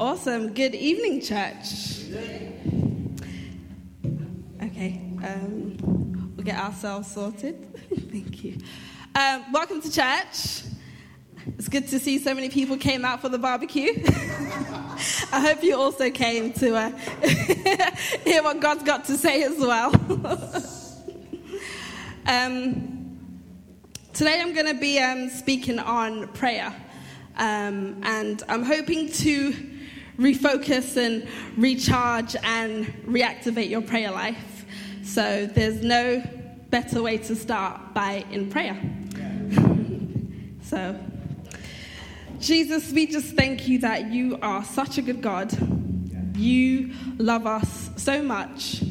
Awesome. Good evening, church. Okay, um, we'll get ourselves sorted. Thank you. Um, welcome to church. It's good to see so many people came out for the barbecue. I hope you also came to uh, hear what God's got to say as well. um, today I'm going to be um, speaking on prayer. Um, and I'm hoping to refocus and recharge and reactivate your prayer life. So there's no better way to start by in prayer. so, Jesus, we just thank you that you are such a good God. You love us so much.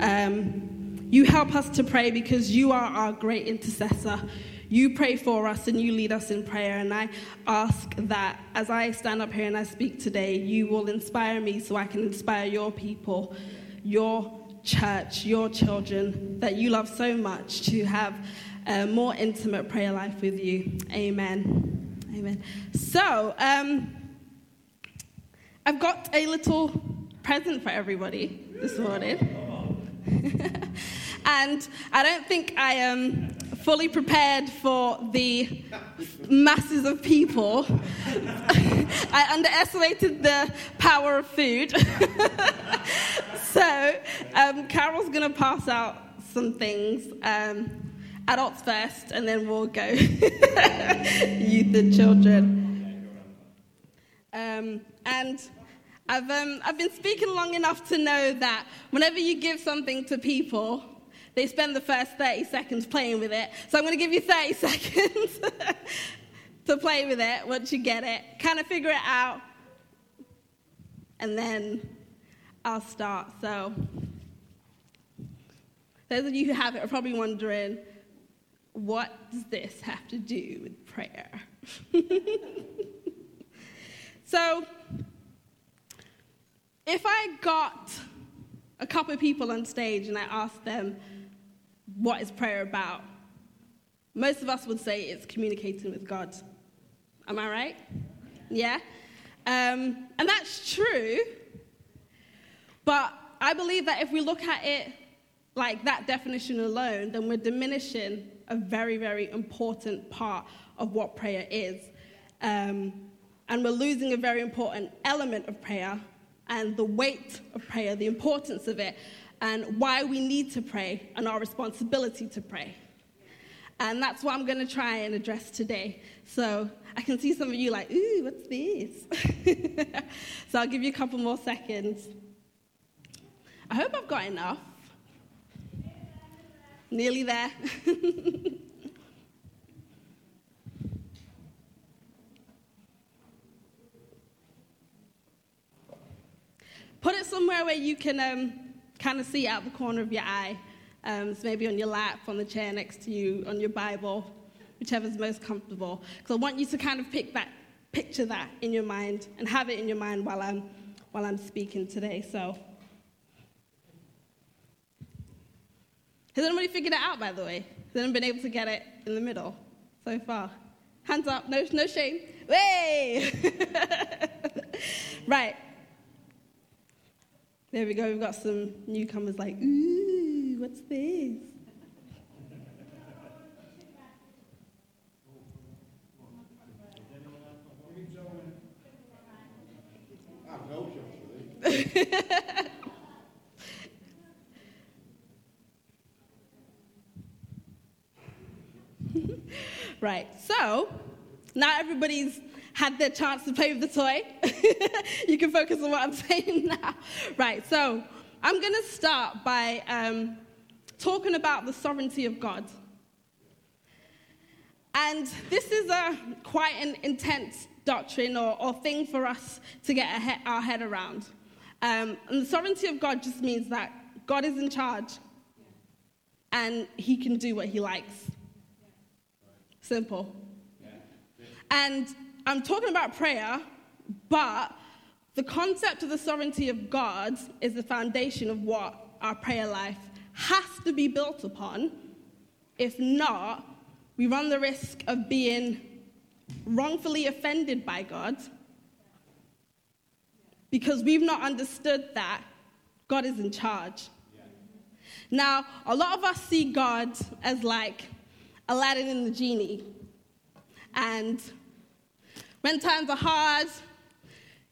Um, you help us to pray because you are our great intercessor. You pray for us and you lead us in prayer. And I ask that as I stand up here and I speak today, you will inspire me so I can inspire your people, your church, your children that you love so much to have a more intimate prayer life with you. Amen. Amen. So, um, I've got a little present for everybody this morning. and I don't think I am fully prepared for the masses of people. I underestimated the power of food. so, um, Carol's going to pass out some things. Um, adults first, and then we'll go youth and children. Um, and I've, um, I've been speaking long enough to know that whenever you give something to people, they spend the first 30 seconds playing with it. So I'm going to give you 30 seconds to play with it once you get it, kind of figure it out, and then I'll start. So, those of you who have it are probably wondering what does this have to do with prayer? so, if I got a couple of people on stage and I asked them, what is prayer about? Most of us would say it's communicating with God. Am I right? Yeah? Um, and that's true. But I believe that if we look at it like that definition alone, then we're diminishing a very, very important part of what prayer is. Um, and we're losing a very important element of prayer and the weight of prayer, the importance of it, and why we need to pray and our responsibility to pray. And that's what I'm going to try and address today. So I can see some of you like, ooh, what's this? so I'll give you a couple more seconds. I hope I've got enough. Nearly there. Put it somewhere where you can um, kind of see out the corner of your eye. Um, so maybe on your lap, on the chair next to you, on your Bible, whichever's most comfortable. Because I want you to kind of pick that, picture that in your mind and have it in your mind while I'm, while I'm speaking today. So, has anybody figured it out, by the way? Has anyone been able to get it in the middle so far? Hands up, no, no shame. Way! right. There we go. We've got some newcomers like, ooh, what's this? right, so now everybody's had their chance to play with the toy. you can focus on what I'm saying now. Right, so I'm going to start by um, talking about the sovereignty of God. And this is a quite an intense doctrine or, or thing for us to get our head, our head around. Um, and the sovereignty of God just means that God is in charge and he can do what he likes. Simple. And I'm talking about prayer, but the concept of the sovereignty of God is the foundation of what our prayer life has to be built upon. If not, we run the risk of being wrongfully offended by God because we've not understood that God is in charge. Now, a lot of us see God as like Aladdin and the genie. And when times are hard,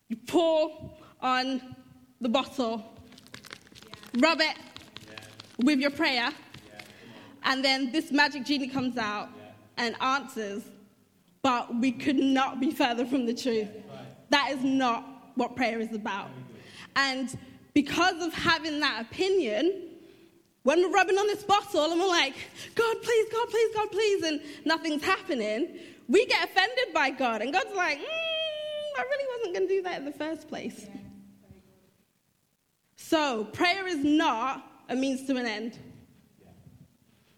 you pour on the bottle, rub it with your prayer, and then this magic genie comes out and answers. But we could not be further from the truth. That is not what prayer is about. And because of having that opinion, when we're rubbing on this bottle and we're like, God, please, God, please, God, please, and nothing's happening, we get offended by God. And God's like, mm, I really wasn't going to do that in the first place. So, prayer is not a means to an end.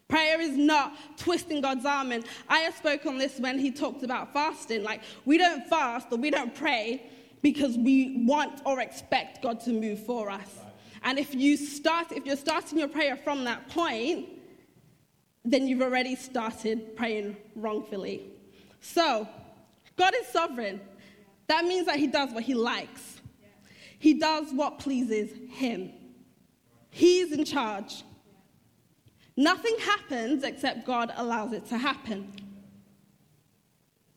Prayer is not twisting God's arm. And I spoke on this when he talked about fasting. Like, we don't fast or we don't pray because we want or expect God to move for us. And if you start, if you're starting your prayer from that point, then you've already started praying wrongfully. So, God is sovereign. That means that He does what He likes. He does what pleases Him. He's in charge. Nothing happens except God allows it to happen.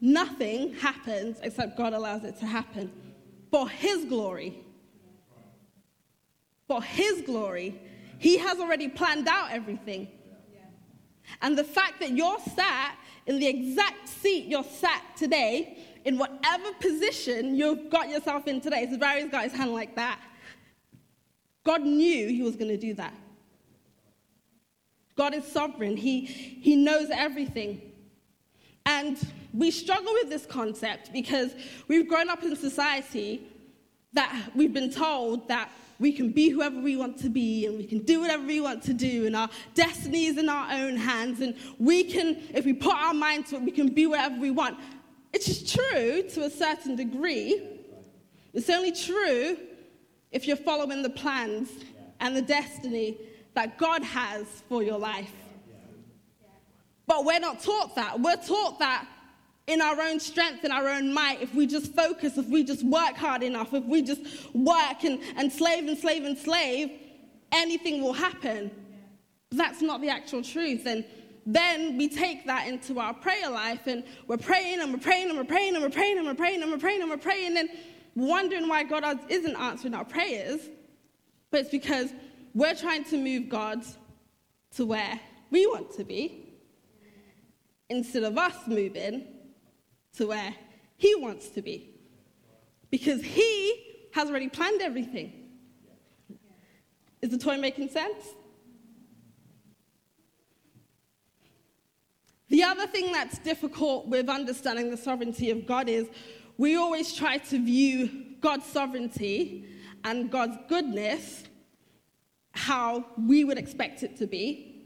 Nothing happens except God allows it to happen for His glory for His glory. He has already planned out everything. And the fact that you're sat in the exact seat you're sat today, in whatever position you've got yourself in today, so Barry's got his hand like that. God knew he was going to do that. God is sovereign, he, he knows everything. And we struggle with this concept because we've grown up in society that we've been told that we can be whoever we want to be and we can do whatever we want to do and our destiny is in our own hands and we can if we put our mind to it we can be whatever we want. It's just true to a certain degree. It's only true if you're following the plans and the destiny that god has for your life. But we're not taught that. We're taught that in our own strength, in our own might, if we just focus, if we just work hard enough, if we just work and, and slave and slave and slave, anything will happen. That's not the actual truth. And then we take that into our prayer life and we're praying and we're praying and we're praying and we're praying and we're praying and we're praying and we're praying and wondering why God isn't answering our prayers. But it's because we're trying to move God to where we want to be instead of us moving to where he wants to be. Because he has already planned everything. Is the toy making sense? The other thing that's difficult with understanding the sovereignty of God is we always try to view God's sovereignty and God's goodness how we would expect it to be.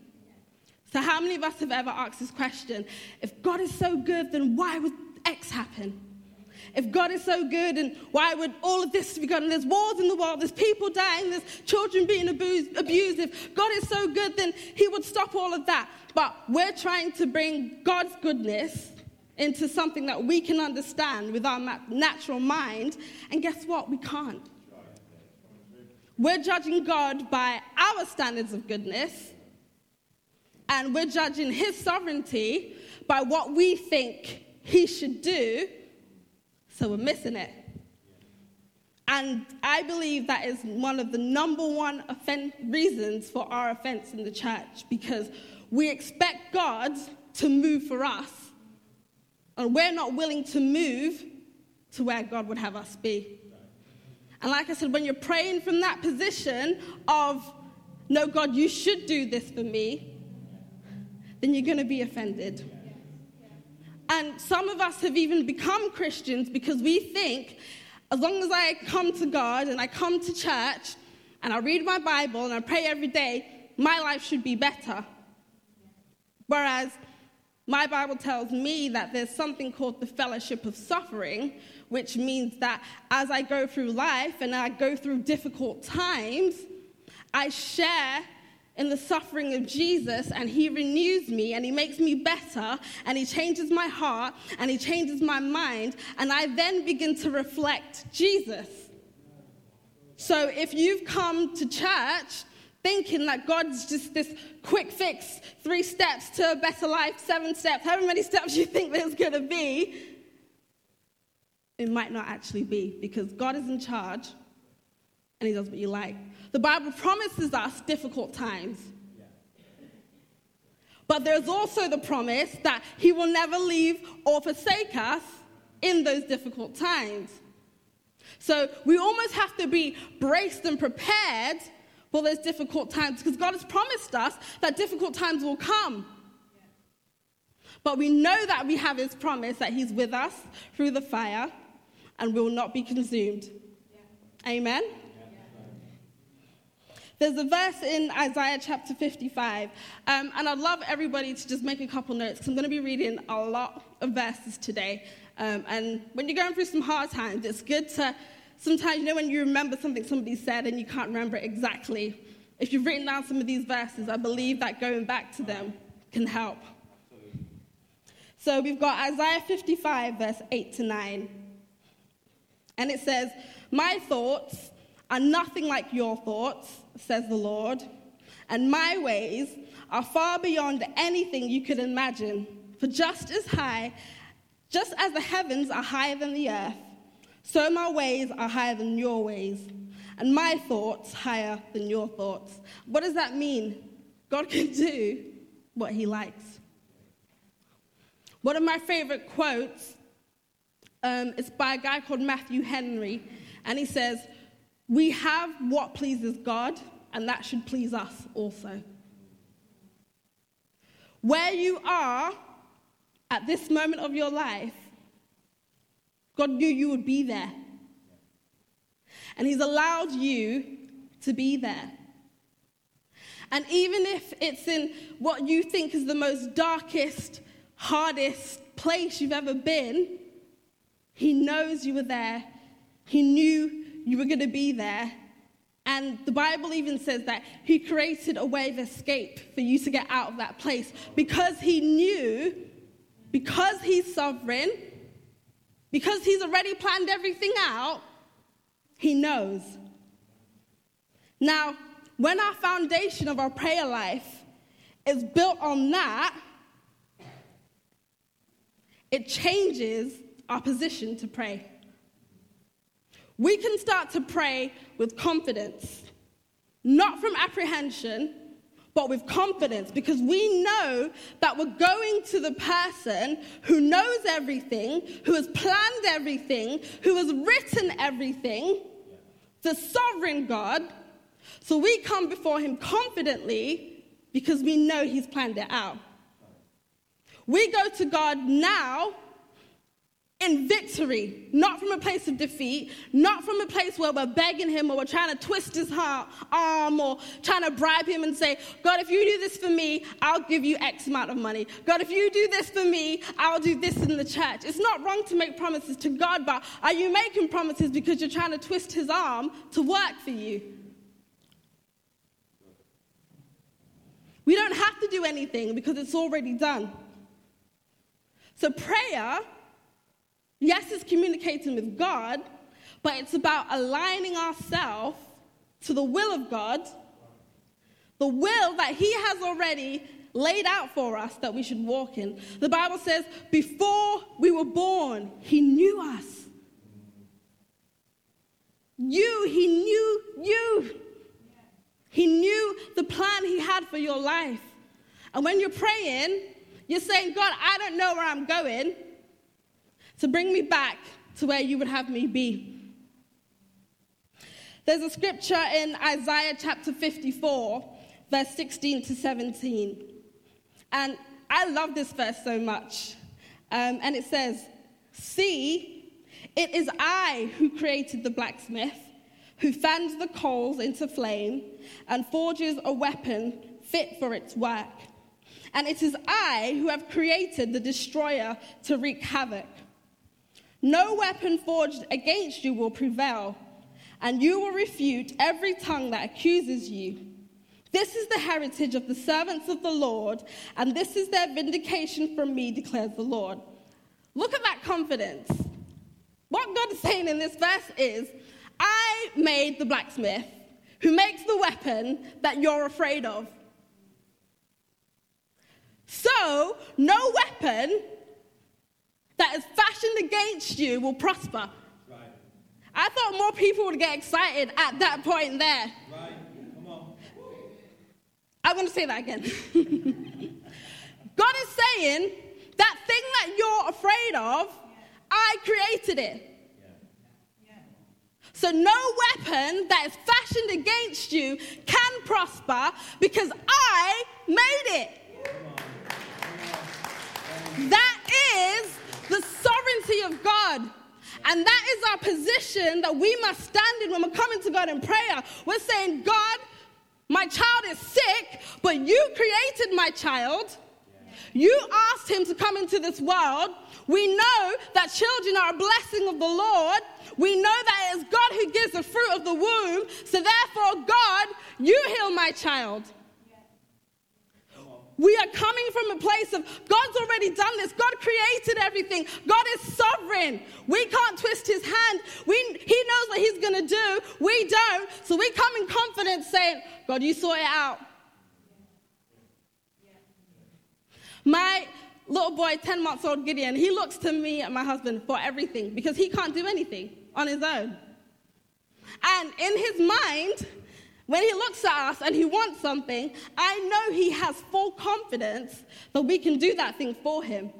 So, how many of us have ever asked this question? If God is so good, then why would X happen? If God is so good, and why would all of this be going? There's wars in the world, there's people dying, there's children being abused. If God is so good, then He would stop all of that. But we're trying to bring God's goodness into something that we can understand with our natural mind, and guess what? We can't. We're judging God by our standards of goodness, and we're judging His sovereignty by what we think he should do, so we're missing it. And I believe that is one of the number one reasons for our offense in the church because we expect God to move for us, and we're not willing to move to where God would have us be. And like I said, when you're praying from that position of, no, God, you should do this for me, then you're going to be offended. And some of us have even become Christians because we think as long as I come to God and I come to church and I read my Bible and I pray every day, my life should be better. Whereas my Bible tells me that there's something called the fellowship of suffering, which means that as I go through life and I go through difficult times, I share in the suffering of Jesus and he renews me and he makes me better and he changes my heart and he changes my mind and I then begin to reflect Jesus. So if you've come to church thinking that God's just this quick fix, three steps to a better life, seven steps, however many steps you think there's going to be, it might not actually be because God is in charge and He does what you like. The Bible promises us difficult times. But there's also the promise that He will never leave or forsake us in those difficult times. So we almost have to be braced and prepared for those difficult times because God has promised us that difficult times will come. But we know that we have His promise that He's with us through the fire and will not be consumed. Amen? There's a verse in Isaiah chapter 55, um, and I'd love everybody to just make a couple notes because I'm going to be reading a lot of verses today. Um, and when you're going through some hard times, it's good to sometimes, you know, when you remember something somebody said and you can't remember it exactly. If you've written down some of these verses, I believe that going back to them can help. So we've got Isaiah 55, verse 8 to 9. And it says, My thoughts are nothing like your thoughts, says the Lord, and my ways are far beyond anything you could imagine. For just as high, just as the heavens are higher than the earth, so my ways are higher than your ways, and my thoughts higher than your thoughts. What does that mean? God can do what he likes. One of my favorite quotes um, is by a guy called Matthew Henry, and he says, We have what pleases God, and that should please us also. Where you are at this moment of your life, God knew you would be there. And He's allowed you to be there. And even if it's in what you think is the most darkest, hardest place you've ever been, He knows you were there. He knew you were going to be there. And the Bible even says that He created a way of escape for you to get out of that place because He knew, because He's sovereign, because he's already planned everything out, he knows. Now, when our foundation of our prayer life is built on that, it changes our position to pray. We can start to pray with confidence, not from apprehension, but with confidence because we know that we're going to the person who knows everything, who has planned everything, who has written everything, the sovereign God. So we come before him confidently because we know he's planned it out. We go to God now in victory, not from a place of defeat, not from a place where we're begging him or we're trying to twist his heart, arm or trying to bribe him and say, God, if you do this for me, I'll give you X amount of money. God, if you do this for me, I'll do this in the church. It's not wrong to make promises to God, but are you making promises because you're trying to twist his arm to work for you? We don't have to do anything because it's already done. So prayer Yes, it's communicating with God, but it's about aligning ourselves to the will of God, the will that He has already laid out for us that we should walk in. The Bible says, before we were born, He knew us. You, He knew you. He knew the plan He had for your life. And when you're praying, you're saying, God, I don't know where I'm going, to bring me back to where you would have me be. There's a scripture in Isaiah chapter 54, verse 16 to 17. And I love this verse so much. Um, and it says, See, it is I who created the blacksmith, who fans the coals into flame and forges a weapon fit for its work. And it is I who have created the destroyer to wreak havoc. No weapon forged against you will prevail, and you will refute every tongue that accuses you. This is the heritage of the servants of the Lord, and this is their vindication from me, declares the Lord. Look at that confidence. What God is saying in this verse is, I made the blacksmith who makes the weapon that you're afraid of. So, no weapon that is fashioned against you will prosper. Right. I thought more people would get excited at that point there. Right. Come on. I'm going to say that again. God is saying that thing that you're afraid of, I created it. So no weapon that is fashioned against you can prosper because I made it. That is the sovereignty of God. And that is our position that we must stand in when we're coming to God in prayer. We're saying, God, my child is sick, but you created my child. You asked him to come into this world. We know that children are a blessing of the Lord. We know that it is God who gives the fruit of the womb. So therefore, God, you heal my child. We are coming from a place of God's already done this. God created everything. God is sovereign. We can't twist his hand. We, he knows what he's going to do. We don't. So we come in confidence saying, God, you sort it out. My little boy, 10 months old Gideon, he looks to me and my husband for everything because he can't do anything on his own. And in his mind, when he looks at us and he wants something, I know he has full confidence that we can do that thing for him.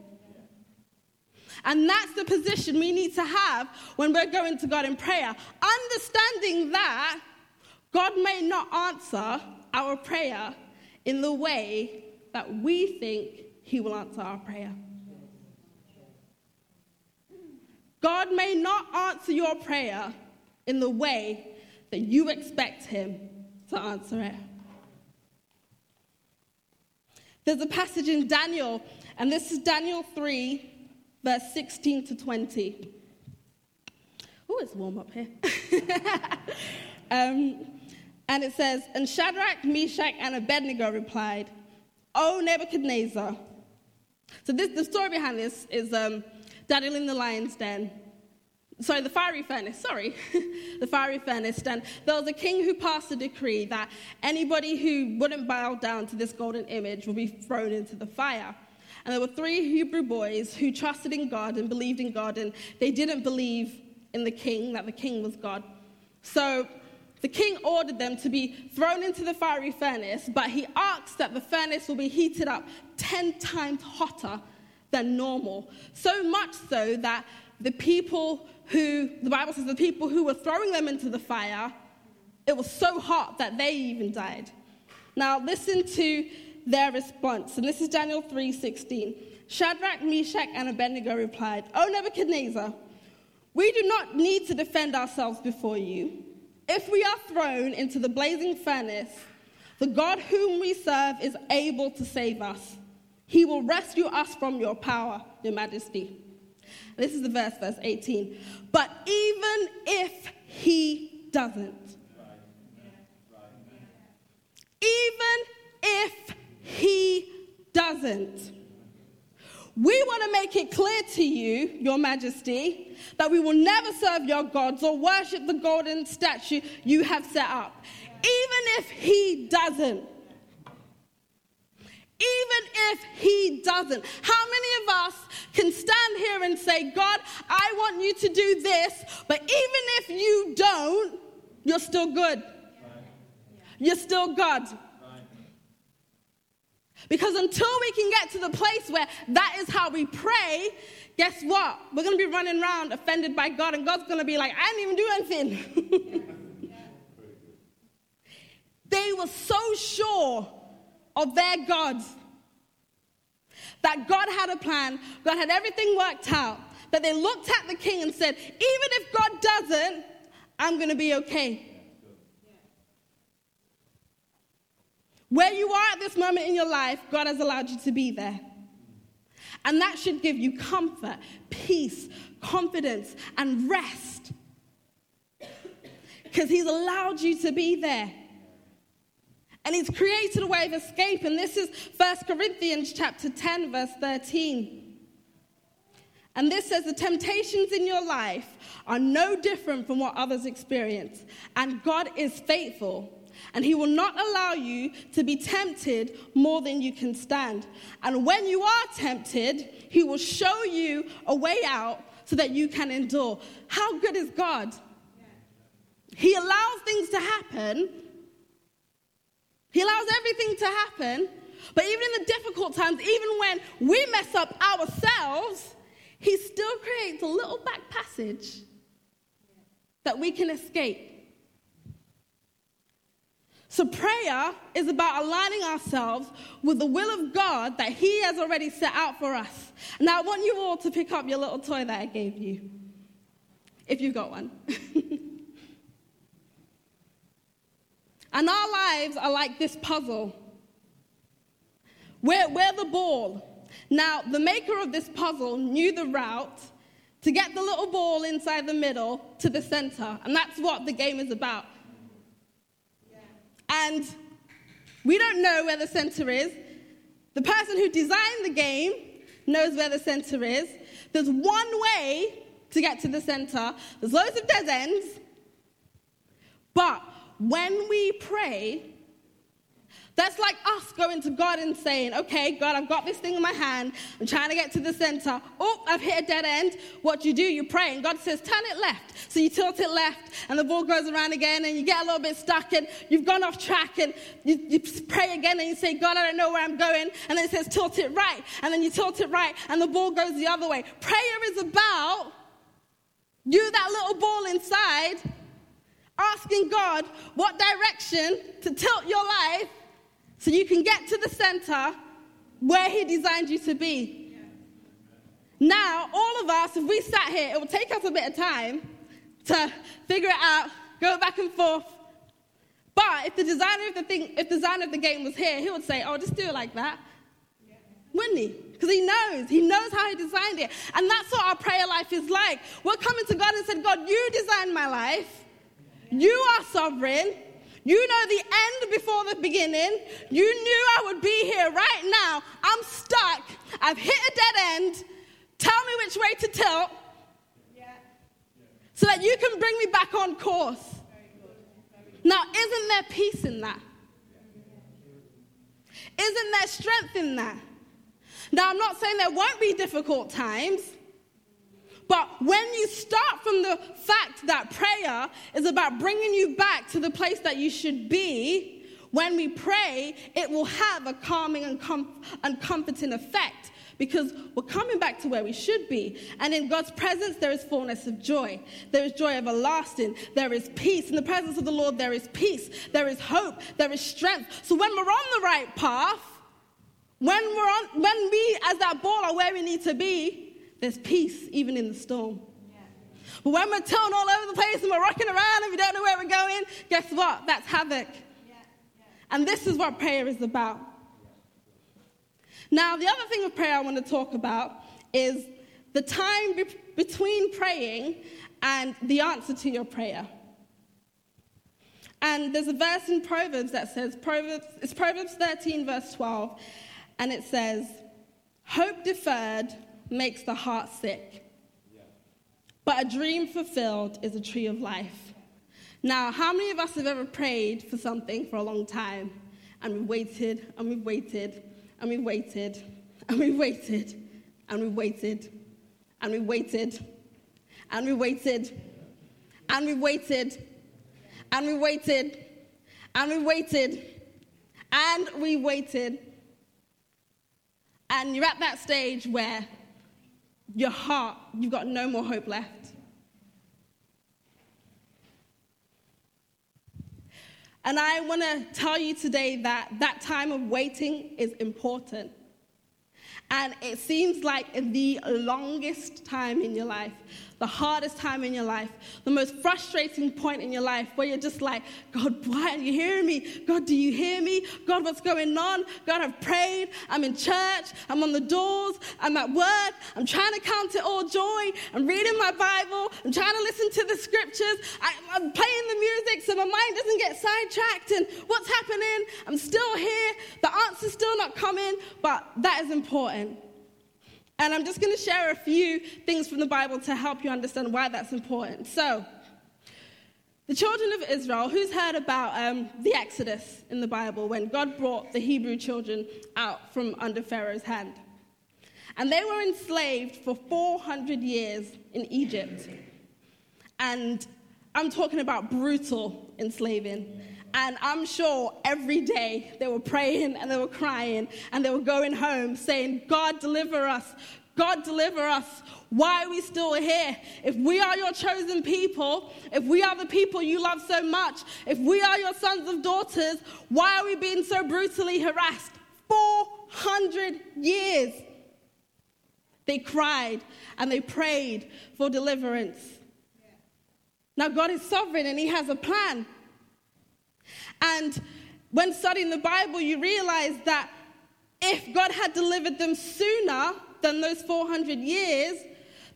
And that's the position we need to have when we're going to God in prayer. Understanding that God may not answer our prayer in the way that we think he will answer our prayer. God may not answer your prayer in the way that you expect him to answer it. There's a passage in Daniel, and this is Daniel 3, verse 16 to 20. Oh, it's warm up here. um, and it says, And Shadrach, Meshach, and Abednego replied, O Nebuchadnezzar. So this, the story behind this is um, Daniel in the lion's den sorry, the fiery furnace, sorry, the fiery furnace. And there was a king who passed a decree that anybody who wouldn't bow down to this golden image would be thrown into the fire. And there were three Hebrew boys who trusted in God and believed in God, and they didn't believe in the king, that the king was God. So the king ordered them to be thrown into the fiery furnace, but he asked that the furnace will be heated up 10 times hotter than normal. So much so that the people who, the Bible says, the people who were throwing them into the fire, it was so hot that they even died. Now, listen to their response. And this is Daniel 3:16. Shadrach, Meshach, and Abednego replied, O Nebuchadnezzar, we do not need to defend ourselves before you. If we are thrown into the blazing furnace, the God whom we serve is able to save us. He will rescue us from your power, your majesty. This is the verse, verse 18. But even if he doesn't, even if he doesn't, we want to make it clear to you, Your Majesty, that we will never serve your gods or worship the golden statue you have set up. Even if he doesn't, even if he doesn't. How many of us can stand here and say, God, I want you to do this, but even if you don't, you're still good. You're still God. Because until we can get to the place where that is how we pray, guess what? We're going to be running around offended by God, and God's going to be like, I didn't even do anything. they were so sure of their gods. That God had a plan, God had everything worked out, that they looked at the king and said, Even if God doesn't, I'm going to be okay. Where you are at this moment in your life, God has allowed you to be there. And that should give you comfort, peace, confidence, and rest. Because He's allowed you to be there and he's created a way of escape. And this is 1 Corinthians chapter 10, verse 13. And this says the temptations in your life are no different from what others experience. And God is faithful. And he will not allow you to be tempted more than you can stand. And when you are tempted, he will show you a way out so that you can endure. How good is God? He allows things to happen. He allows everything to happen. But even in the difficult times, even when we mess up ourselves, He still creates a little back passage that we can escape. So, prayer is about aligning ourselves with the will of God that He has already set out for us. Now, I want you all to pick up your little toy that I gave you, if you've got one. and our lives are like this puzzle. We're, we're the ball. Now, the maker of this puzzle knew the route to get the little ball inside the middle to the center, and that's what the game is about. And we don't know where the center is. The person who designed the game knows where the center is. There's one way to get to the center, there's loads of dead ends. But when we pray, that's like us going to God and saying, okay, God, I've got this thing in my hand. I'm trying to get to the center. Oh, I've hit a dead end. What do you do? You pray. And God says, turn it left. So you tilt it left, and the ball goes around again, and you get a little bit stuck, and you've gone off track, and you, you pray again, and you say, God, I don't know where I'm going. And then it says, tilt it right. And then you tilt it right, and the ball goes the other way. Prayer is about you, that little ball inside, asking God what direction to tilt your life so you can get to the center where He designed you to be. Now, all of us, if we sat here, it would take us a bit of time to figure it out, go back and forth. But if the designer of the thing, if designer of the game was here, he would say, "Oh, just do it like that," wouldn't he? Because he knows, he knows how he designed it, and that's what our prayer life is like. We're coming to God and said, "God, you designed my life. You are sovereign. You know the end before the beginning. You knew I would be here right now. I'm stuck. I've hit a dead end. Tell me which way to tilt yeah. so that you can bring me back on course. Now, isn't there peace in that? Isn't there strength in that? Now, I'm not saying there won't be difficult times. But when you start from the fact that prayer is about bringing you back to the place that you should be, when we pray, it will have a calming and, com- and comforting effect because we're coming back to where we should be. And in God's presence, there is fullness of joy. There is joy everlasting. There is peace. In the presence of the Lord, there is peace. There is hope. There is strength. So when we're on the right path, when we're on, when we as that ball are where we need to be, there's peace even in the storm. Yeah. But when we're torn all over the place and we're rocking around and we don't know where we're going, guess what? That's havoc. Yeah. Yeah. And this is what prayer is about. Now, the other thing of prayer I want to talk about is the time be- between praying and the answer to your prayer. And there's a verse in Proverbs that says, Proverbs, it's Proverbs 13, verse 12, and it says, Hope deferred makes the heart sick. But a dream fulfilled is a tree of life. Now, how many of us have ever prayed for something for a long time and we waited and we waited and we waited and we waited and we waited and we waited and we waited and we waited and we waited and we waited and we waited and you're at that stage where your heart, you've got no more hope left. And I want to tell you today that that time of waiting is important. And it seems like the longest time in your life the hardest time in your life, the most frustrating point in your life where you're just like, God, why are you hearing me? God, do you hear me? God, what's going on? God, I've prayed. I'm in church. I'm on the doors. I'm at work. I'm trying to count it all joy. I'm reading my Bible. I'm trying to listen to the scriptures. I, am playing the music so my mind doesn't get sidetracked. And what's happening? I'm still here. The answer's still not coming, but that is important. And I'm just going to share a few things from the Bible to help you understand why that's important. So, the children of Israel, who's heard about um, the Exodus in the Bible when God brought the Hebrew children out from under Pharaoh's hand? And they were enslaved for 400 years in Egypt. And I'm talking about brutal enslaving. And I'm sure every day they were praying and they were crying and they were going home saying, God, deliver us. God, deliver us. Why are we still here? If we are your chosen people, if we are the people you love so much, if we are your sons and daughters, why are we being so brutally harassed? 400 years. They cried and they prayed for deliverance. Now, God is sovereign and He has a plan. And when studying the Bible, you realize that if God had delivered them sooner than those 400 years,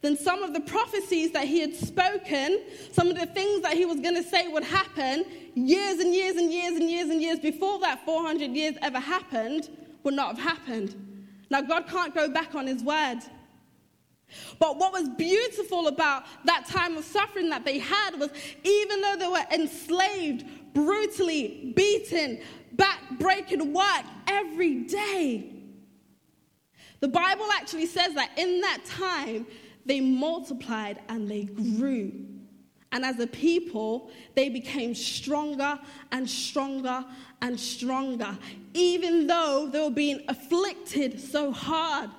then some of the prophecies that he had spoken, some of the things that he was going to say would happen years and years and years and years and years before that 400 years ever happened, would not have happened. Now, God can't go back on his word. But what was beautiful about that time of suffering that they had was even though they were enslaved, brutally beaten, back breaking work every day, the Bible actually says that in that time, they multiplied and they grew. And as a people, they became stronger and stronger and stronger, even though they were being afflicted so hard.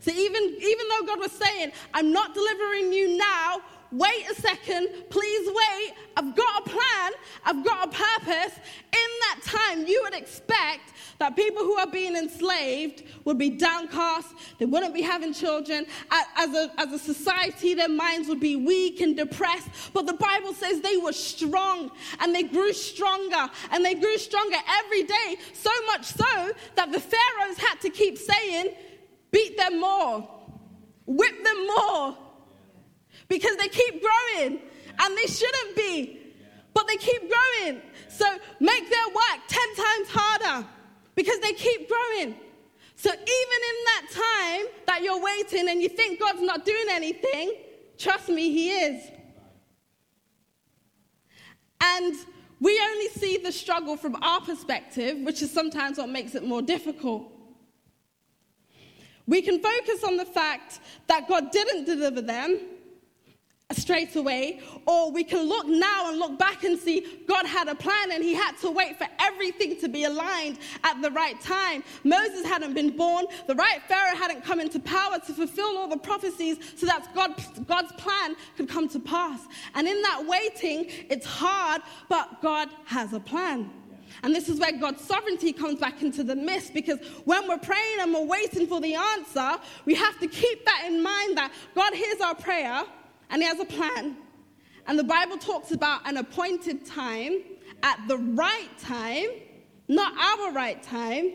So even, even though God was saying, I'm not delivering you now, wait a second, please wait. I've got a plan, I've got a purpose. In that time, you would expect that people who are being enslaved would be downcast, they wouldn't be having children. As a, as a society, their minds would be weak and depressed. But the Bible says they were strong and they grew stronger and they grew stronger every day, so much so that the Pharaohs had to keep saying, beat them more, whip them more because they keep growing and they shouldn't be, but they keep growing. So make their work 10 times harder because they keep growing. So even in that time that you're waiting and you think God's not doing anything, trust me, He is. And we only see the struggle from our perspective, which is sometimes what makes it more difficult. We can focus on the fact that God didn't deliver them straight away, or we can look now and look back and see God had a plan and he had to wait for everything to be aligned at the right time. Moses hadn't been born, the right Pharaoh hadn't come into power to fulfill all the prophecies so that God, God's plan could come to pass. And in that waiting, it's hard, but God has a plan. And this is where God's sovereignty comes back into the mist because when we're praying and we're waiting for the answer, we have to keep that in mind that God hears our prayer and He has a plan. And the Bible talks about an appointed time at the right time, not our right time,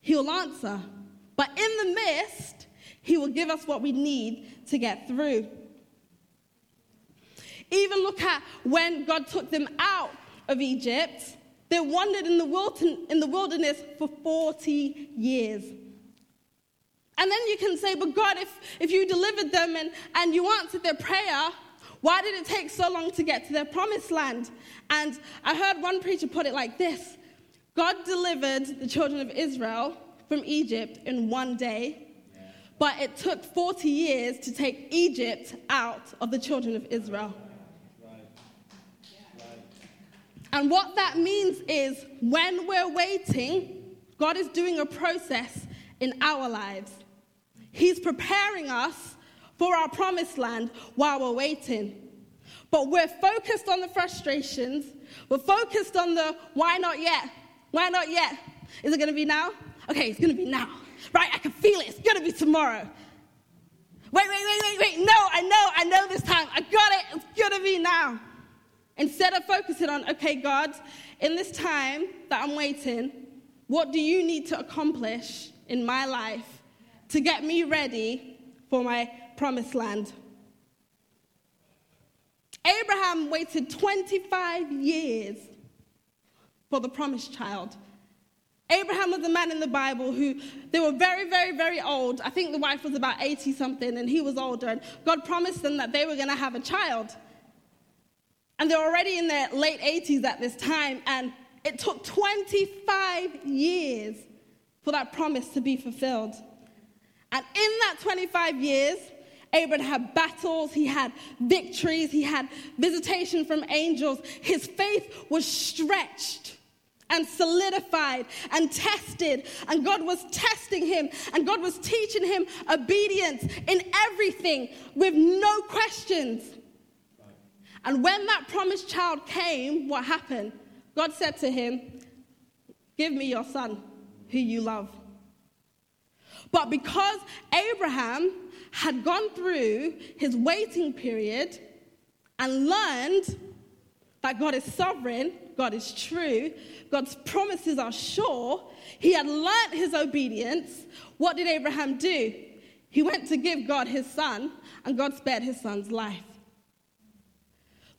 He will answer. But in the midst, He will give us what we need to get through. Even look at when God took them out of Egypt they wandered in the wilderness for 40 years. And then you can say, but God, if, if you delivered them and, and you answered their prayer, why did it take so long to get to their promised land? And I heard one preacher put it like this God delivered the children of Israel from Egypt in one day, but it took 40 years to take Egypt out of the children of Israel. And what that means is when we're waiting, God is doing a process in our lives. He's preparing us for our promised land while we're waiting. But we're focused on the frustrations. We're focused on the why not yet? Why not yet? Is it going to be now? Okay, it's going to be now. Right? I can feel it. It's going to be tomorrow. Wait, wait, wait, wait, wait. No, I know, I know this time. I got it. It's going to be now. Instead of focusing on, okay, God, in this time that I'm waiting, what do you need to accomplish in my life to get me ready for my promised land? Abraham waited 25 years for the promised child. Abraham was a man in the Bible who they were very, very, very old. I think the wife was about 80 something and he was older. And God promised them that they were going to have a child. And they're already in their late 80s at this time. And it took 25 years for that promise to be fulfilled. And in that 25 years, Abraham had battles, he had victories, he had visitation from angels. His faith was stretched and solidified and tested. And God was testing him and God was teaching him obedience in everything with no questions. And when that promised child came, what happened? God said to him, Give me your son, who you love. But because Abraham had gone through his waiting period and learned that God is sovereign, God is true, God's promises are sure, he had learnt his obedience. What did Abraham do? He went to give God his son, and God spared his son's life.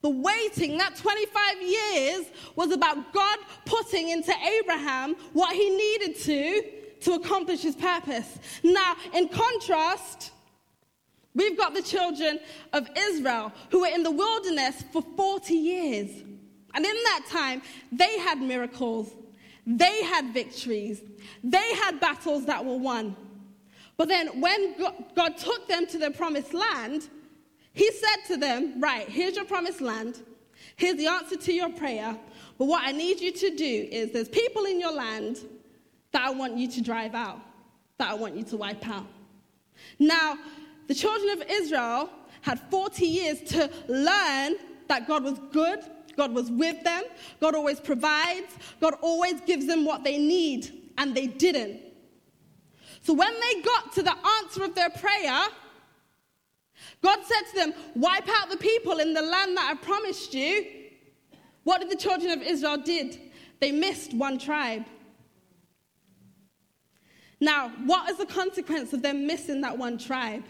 The waiting, that 25 years, was about God putting into Abraham what he needed to to accomplish his purpose. Now, in contrast, we've got the children of Israel who were in the wilderness for 40 years. And in that time, they had miracles, they had victories, they had battles that were won. But then when God took them to the promised land, he said to them, Right, here's your promised land. Here's the answer to your prayer. But what I need you to do is there's people in your land that I want you to drive out, that I want you to wipe out. Now, the children of Israel had 40 years to learn that God was good, God was with them, God always provides, God always gives them what they need, and they didn't. So when they got to the answer of their prayer, God said to them, Wipe out the people in the land that I promised you. What did the children of Israel did? They missed one tribe. Now, what is the consequence of them missing that one tribe?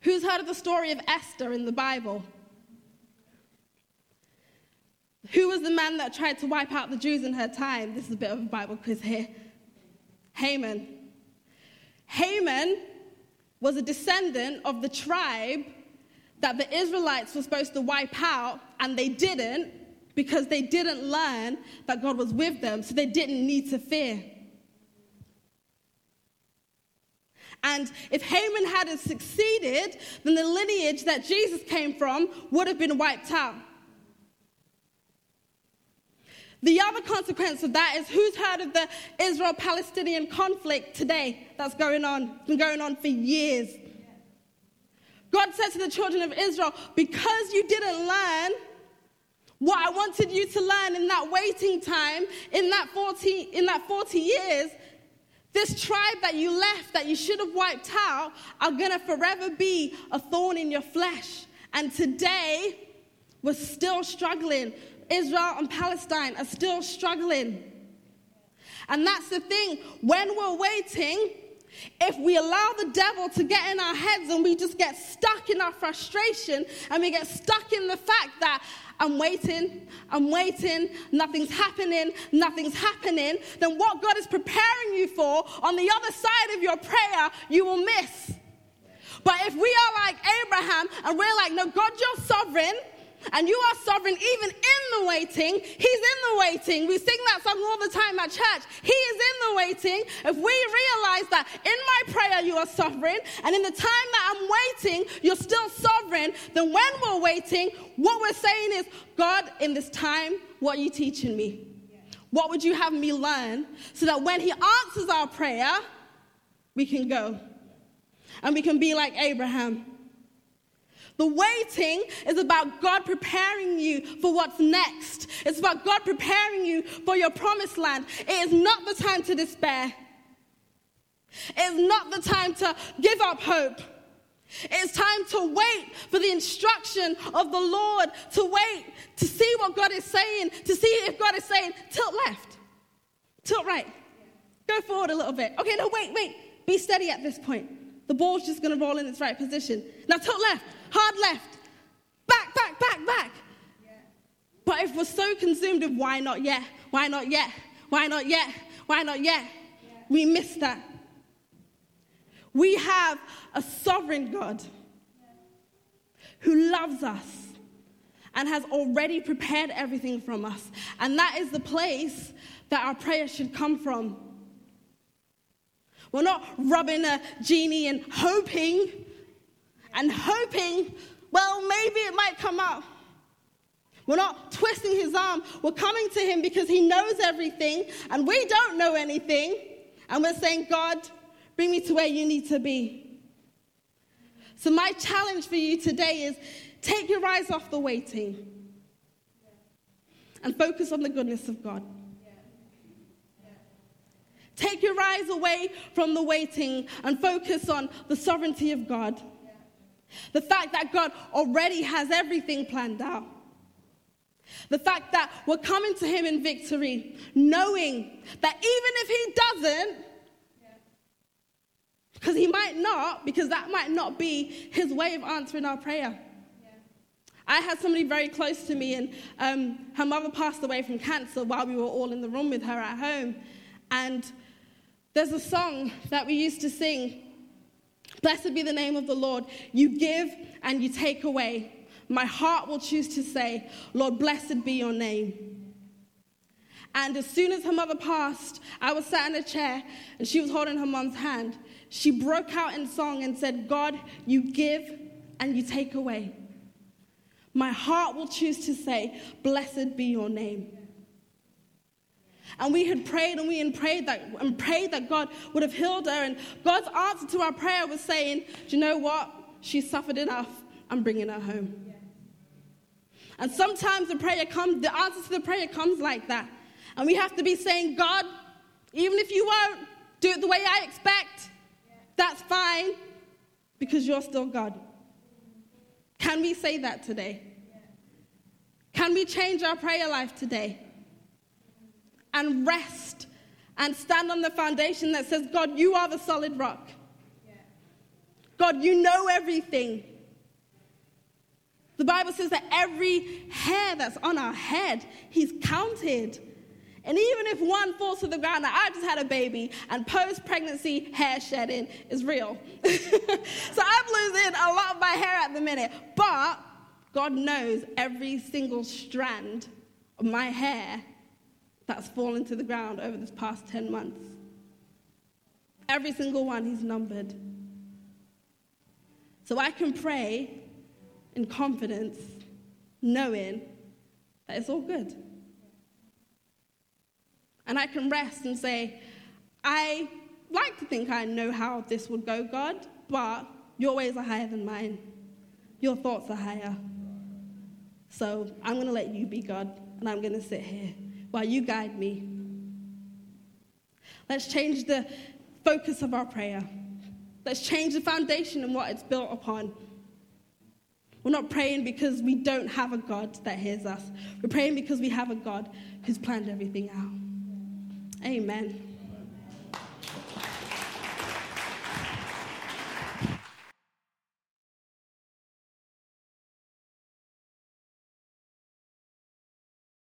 Who's heard of the story of Esther in the Bible? Who was the man that tried to wipe out the Jews in her time? This is a bit of a Bible quiz here. Haman. Haman was a descendant of the tribe that the Israelites were supposed to wipe out, and they didn't because they didn't learn that God was with them, so they didn't need to fear. And if Haman hadn't succeeded, then the lineage that Jesus came from would have been wiped out. The other consequence of that is who's heard of the Israel Palestinian conflict today that's going on, been going on for years. God said to the children of Israel, because you didn't learn what I wanted you to learn in that waiting time, in that 40, in that 40 years, this tribe that you left, that you should have wiped out, are going to forever be a thorn in your flesh. And today, we're still struggling Israel and Palestine are still struggling. And that's the thing. When we're waiting, if we allow the devil to get in our heads and we just get stuck in our frustration and we get stuck in the fact that I'm waiting, I'm waiting, nothing's happening, nothing's happening, then what God is preparing you for on the other side of your prayer, you will miss. But if we are like Abraham and we're like, no, God, you're sovereign, and you are sovereign even in the waiting. He's in the waiting. We sing that song all the time at church. He is in the waiting. If we realize that in my prayer you are sovereign, and in the time that I'm waiting, you're still sovereign, then when we're waiting, what we're saying is, God, in this time, what are you teaching me? What would you have me learn so that when He answers our prayer, we can go and we can be like Abraham? The waiting is about God preparing you for what's next. It's about God preparing you for your promised land. It is not the time to despair. It is not the time to give up hope. It's time to wait for the instruction of the Lord, to wait to see what God is saying, to see if God is saying, tilt left, tilt right, go forward a little bit. Okay, no, wait, wait, be steady at this point. The ball's just gonna roll in its right position. Now tilt left, hard left, back, back, back, back. But if we're so consumed with why not yet, why not yet, why not yet, why not yet, we miss that. We have a sovereign God who loves us and has already prepared everything from us. And that is the place that our prayer should come from. We're not rubbing a genie and hoping and hoping, well, maybe it might come up. We're not twisting his arm. We're coming to him because he knows everything and we don't know anything. And we're saying, God, bring me to where you need to be. So, my challenge for you today is take your eyes off the waiting and focus on the goodness of God. Take your eyes away from the waiting and focus on the sovereignty of God. The fact that God already has everything planned out. The fact that we're coming to Him in victory, knowing that even if He doesn't, because He might not, because that might not be His way of answering our prayer. I had somebody very close to me, and um, her mother passed away from cancer while we were all in the room with her at home. And there's a song that we used to sing Blessed be the name of the Lord. You give and you take away. My heart will choose to say, Lord, blessed be your name. And as soon as her mother passed, I was sat in a chair and she was holding her mom's hand. She broke out in song and said, God, you give and you take away. My heart will choose to say, Blessed be your name. And we had prayed and we had prayed that and prayed that God would have healed her. And God's answer to our prayer was saying, Do you know what? She suffered enough. I'm bringing her home. And sometimes the prayer comes, the answer to the prayer comes like that. And we have to be saying, God, even if you won't do it the way I expect, that's fine because you're still God. Can we say that today? Can we change our prayer life today? And rest and stand on the foundation that says, God, you are the solid rock. God, you know everything. The Bible says that every hair that's on our head, He's counted. And even if one falls to the ground, now I just had a baby, and post pregnancy hair shedding is real. so I'm losing a lot of my hair at the minute. But God knows every single strand of my hair that's fallen to the ground over this past 10 months. Every single one he's numbered. So I can pray in confidence, knowing that it's all good. And I can rest and say, I like to think I know how this would go, God, but your ways are higher than mine. Your thoughts are higher. So I'm going to let you be God, and I'm going to sit here while you guide me. Let's change the focus of our prayer. Let's change the foundation and what it's built upon. We're not praying because we don't have a God that hears us. We're praying because we have a God who's planned everything out. Amen.